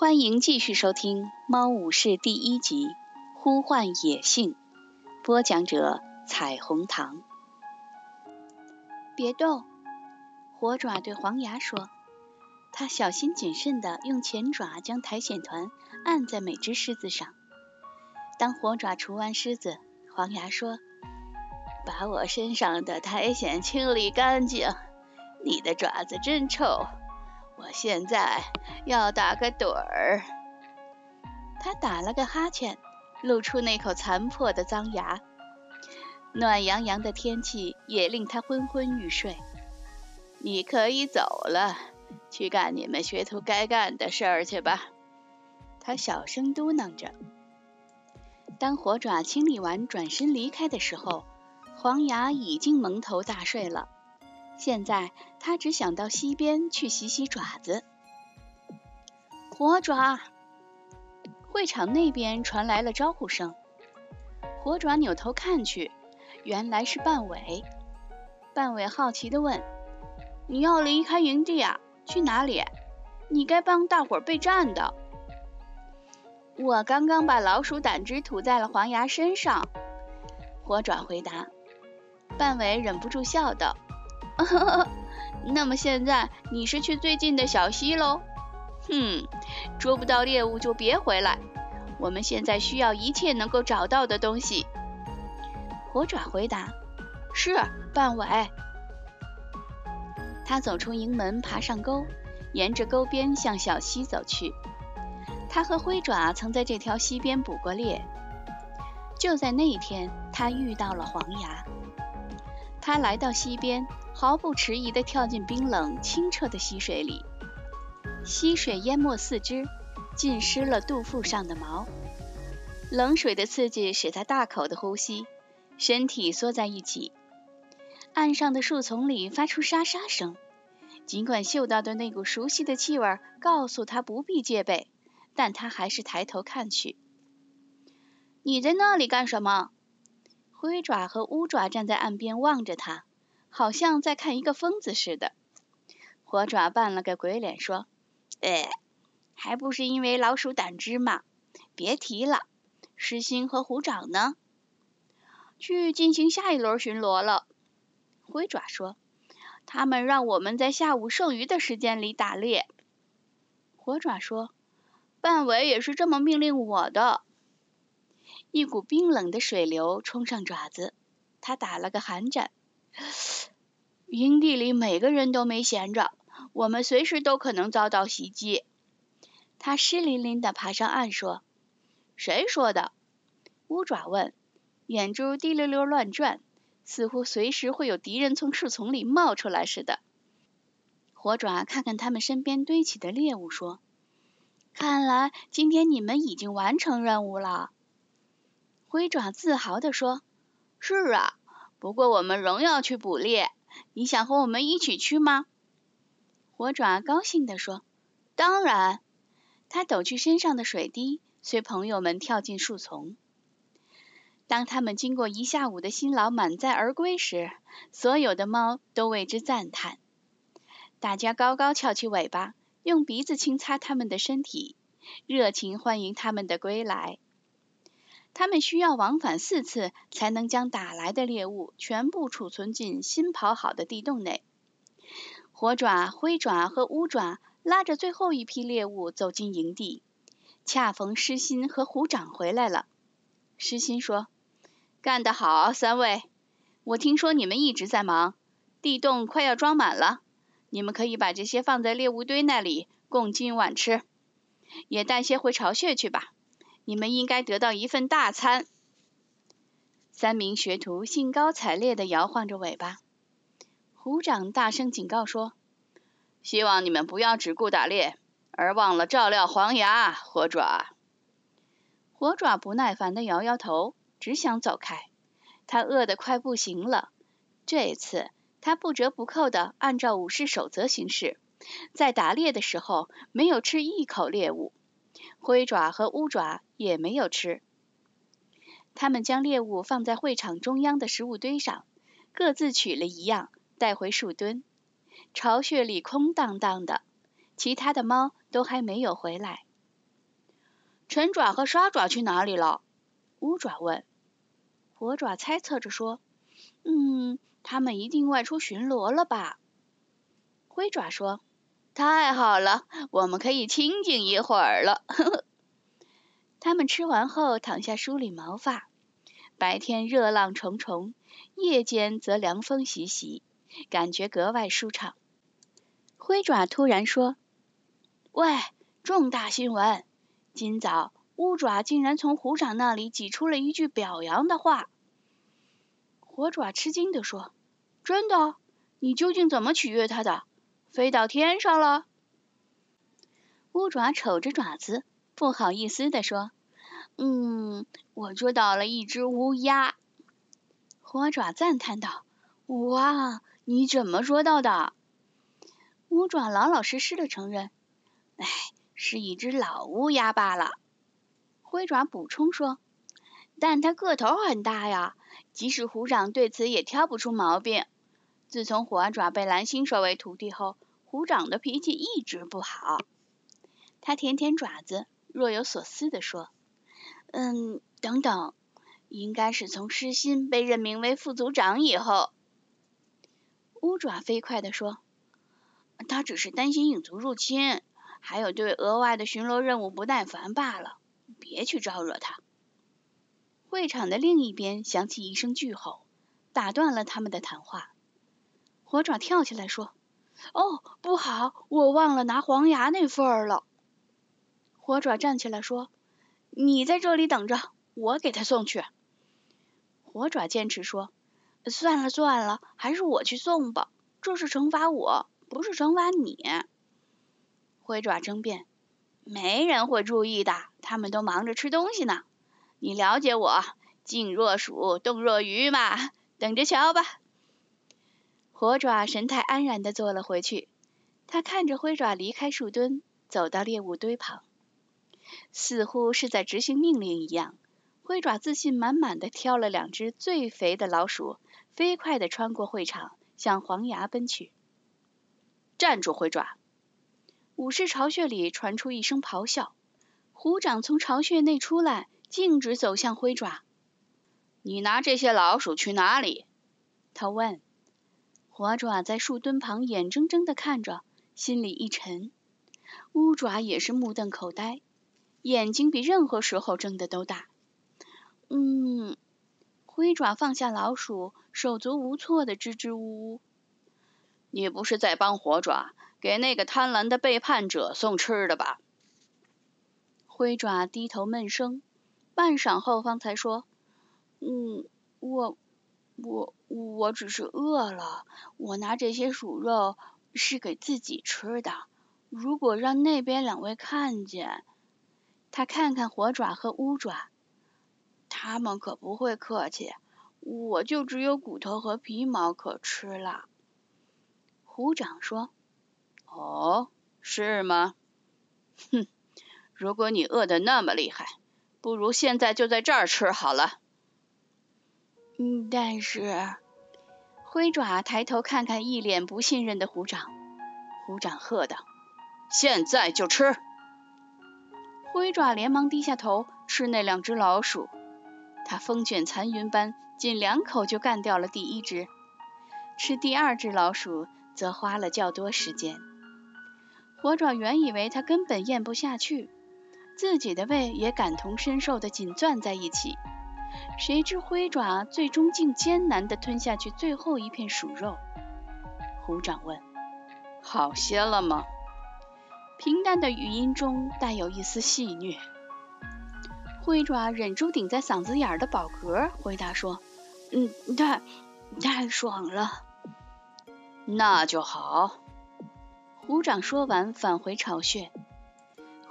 欢迎继续收听《猫武士》第一集《呼唤野性》，播讲者：彩虹糖。别动！火爪对黄牙说。他小心谨慎地用前爪将苔藓团按在每只狮子上。当火爪除完狮子，黄牙说：“把我身上的苔藓清理干净。你的爪子真臭。我现在要打个盹儿。”他打了个哈欠，露出那口残破的脏牙。暖洋洋的天气也令他昏昏欲睡。你可以走了。去干你们学徒该干的事儿去吧，他小声嘟囔着。当火爪清理完转身离开的时候，黄牙已经蒙头大睡了。现在他只想到溪边去洗洗爪子。火爪，会场那边传来了招呼声。火爪扭头看去，原来是半尾。半尾好奇地问：“你要离开营地啊？”去哪里？你该帮大伙备战的。我刚刚把老鼠胆汁涂在了黄牙身上。火爪回答。半尾忍不住笑道：“ 那么现在你是去最近的小溪喽？哼，捉不到猎物就别回来。我们现在需要一切能够找到的东西。”火爪回答：“是，半尾。”他走出营门，爬上沟，沿着沟边向小溪走去。他和灰爪曾在这条溪边捕过猎。就在那一天，他遇到了黄牙。他来到溪边，毫不迟疑地跳进冰冷清澈的溪水里。溪水淹没四肢，浸湿了肚腹上的毛。冷水的刺激使他大口的呼吸，身体缩在一起。岸上的树丛里发出沙沙声，尽管嗅到的那股熟悉的气味告诉他不必戒备，但他还是抬头看去。你在那里干什么？灰爪和乌爪站在岸边望着他，好像在看一个疯子似的。火爪扮了个鬼脸说：“哎，还不是因为老鼠胆汁嘛！别提了。狮心和虎掌呢？去进行下一轮巡逻了。”灰爪说：“他们让我们在下午剩余的时间里打猎。”火爪说：“半尾也是这么命令我的。”一股冰冷的水流冲上爪子，他打了个寒战。营地里每个人都没闲着，我们随时都可能遭到袭击。他湿淋淋的爬上岸说：“谁说的？”乌爪问，眼珠滴溜溜乱转。似乎随时会有敌人从树丛里冒出来似的。火爪看看他们身边堆起的猎物，说：“看来今天你们已经完成任务了。”灰爪自豪地说：“是啊，不过我们仍要去捕猎。你想和我们一起去吗？”火爪高兴地说：“当然。”他抖去身上的水滴，随朋友们跳进树丛。当他们经过一下午的辛劳满载而归时，所有的猫都为之赞叹。大家高高翘起尾巴，用鼻子轻擦它们的身体，热情欢迎他们的归来。他们需要往返四次，才能将打来的猎物全部储存进新刨好的地洞内。火爪、灰爪和乌爪拉着最后一批猎物走进营地，恰逢狮心和虎掌回来了。狮心说。干得好，三位！我听说你们一直在忙，地洞快要装满了，你们可以把这些放在猎物堆那里，供今晚吃。也带些回巢穴去吧，你们应该得到一份大餐。三名学徒兴高采烈地摇晃着尾巴。虎掌大声警告说：“希望你们不要只顾打猎，而忘了照料黄牙、火爪。”火爪不耐烦地摇摇头。只想走开，他饿得快不行了。这一次他不折不扣地按照武士守则行事，在打猎的时候没有吃一口猎物，灰爪和乌爪也没有吃。他们将猎物放在会场中央的食物堆上，各自取了一样带回树墩。巢穴里空荡荡的，其他的猫都还没有回来。陈爪和沙爪去哪里了？乌爪问。火爪猜测着说：“嗯，他们一定外出巡逻了吧？”灰爪说：“太好了，我们可以清静一会儿了。”他们吃完后躺下梳理毛发。白天热浪重重，夜间则凉风习习，感觉格外舒畅。灰爪突然说：“喂，重大新闻！今早乌爪竟然从虎掌那里挤出了一句表扬的话。”火爪吃惊地说：“真的？你究竟怎么取悦他的？飞到天上了？”乌爪瞅着爪子，不好意思地说：“嗯，我捉到了一只乌鸦。”火爪赞叹道：“哇，你怎么捉到的？”乌爪老老实实的承认：“哎，是一只老乌鸦罢了。”灰爪补充说：“但它个头很大呀，即使虎掌对此也挑不出毛病。自从虎爪被蓝星收为徒弟后，虎掌的脾气一直不好。”他舔舔爪子，若有所思地说：“嗯，等等，应该是从失心被任命为副组长以后。”乌爪飞快地说。他只是担心影族入侵，还有对额外的巡逻任务不耐烦罢了。别去招惹他。会场的另一边响起一声巨吼，打断了他们的谈话。火爪跳起来说：“哦，不好，我忘了拿黄牙那份儿了。”火爪站起来说：“你在这里等着，我给他送去。”火爪坚持说：“算了算了，还是我去送吧，这是惩罚我。”不是惩罚你，灰爪争辩，没人会注意的，他们都忙着吃东西呢。你了解我，静若鼠，动若鱼嘛，等着瞧吧。火爪神态安然的坐了回去，他看着灰爪离开树墩，走到猎物堆旁，似乎是在执行命令一样。灰爪自信满满的挑了两只最肥的老鼠，飞快的穿过会场，向黄崖奔去。站住，灰爪！武士巢穴里传出一声咆哮，虎掌从巢穴内出来，径直走向灰爪。你拿这些老鼠去哪里？他问。火爪在树墩旁眼睁睁的看着，心里一沉。乌爪也是目瞪口呆，眼睛比任何时候睁的都大。嗯，灰爪放下老鼠，手足无措的支支吾吾。你不是在帮火爪给那个贪婪的背叛者送吃的吧？灰爪低头闷声，半晌后方才说：“嗯，我我我只是饿了。我拿这些鼠肉是给自己吃的。如果让那边两位看见，他看看火爪和乌爪，他们可不会客气。我就只有骨头和皮毛可吃了。”虎掌说：“哦，是吗？哼，如果你饿得那么厉害，不如现在就在这儿吃好了。”嗯，但是灰爪抬头看看一脸不信任的虎掌，虎掌喝道：“现在就吃！”灰爪连忙低下头吃那两只老鼠，它风卷残云般，仅两口就干掉了第一只，吃第二只老鼠。则花了较多时间。火爪原以为它根本咽不下去，自己的胃也感同身受的紧攥在一起。谁知灰爪最终竟艰难地吞下去最后一片鼠肉。虎掌问：“好些了吗？”平淡的语音中带有一丝戏谑。灰爪忍住顶在嗓子眼儿的饱嗝，回答说：“嗯，太太爽了。”那就好。虎掌说完，返回巢穴。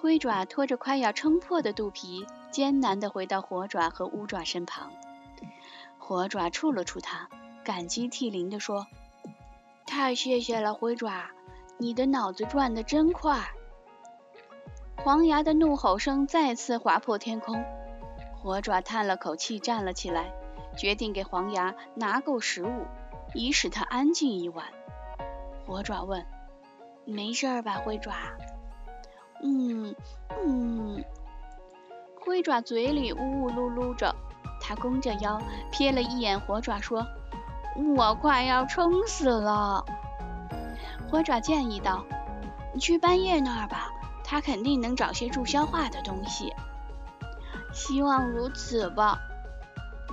灰爪拖着快要撑破的肚皮，艰难地回到火爪和乌爪身旁。火爪触了触它，感激涕零地说：“太谢谢了，灰爪，你的脑子转得真快。”黄牙的怒吼声再次划破天空。火爪叹了口气，站了起来，决定给黄牙拿够食物，以使他安静一晚。火爪问：“没事吧，灰爪？”“嗯嗯。”灰爪嘴里呜呜噜噜着，他弓着腰瞥了一眼火爪，说：“我快要撑死了。”火爪建议道：“你去半夜那儿吧，他肯定能找些助消化的东西。”希望如此吧。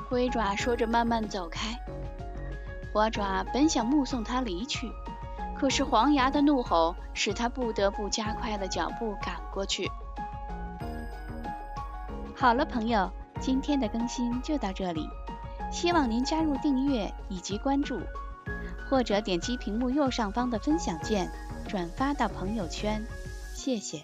灰爪说着，慢慢走开。火爪本想目送他离去，可是黄牙的怒吼使他不得不加快了脚步赶过去。好了，朋友，今天的更新就到这里，希望您加入订阅以及关注，或者点击屏幕右上方的分享键，转发到朋友圈，谢谢。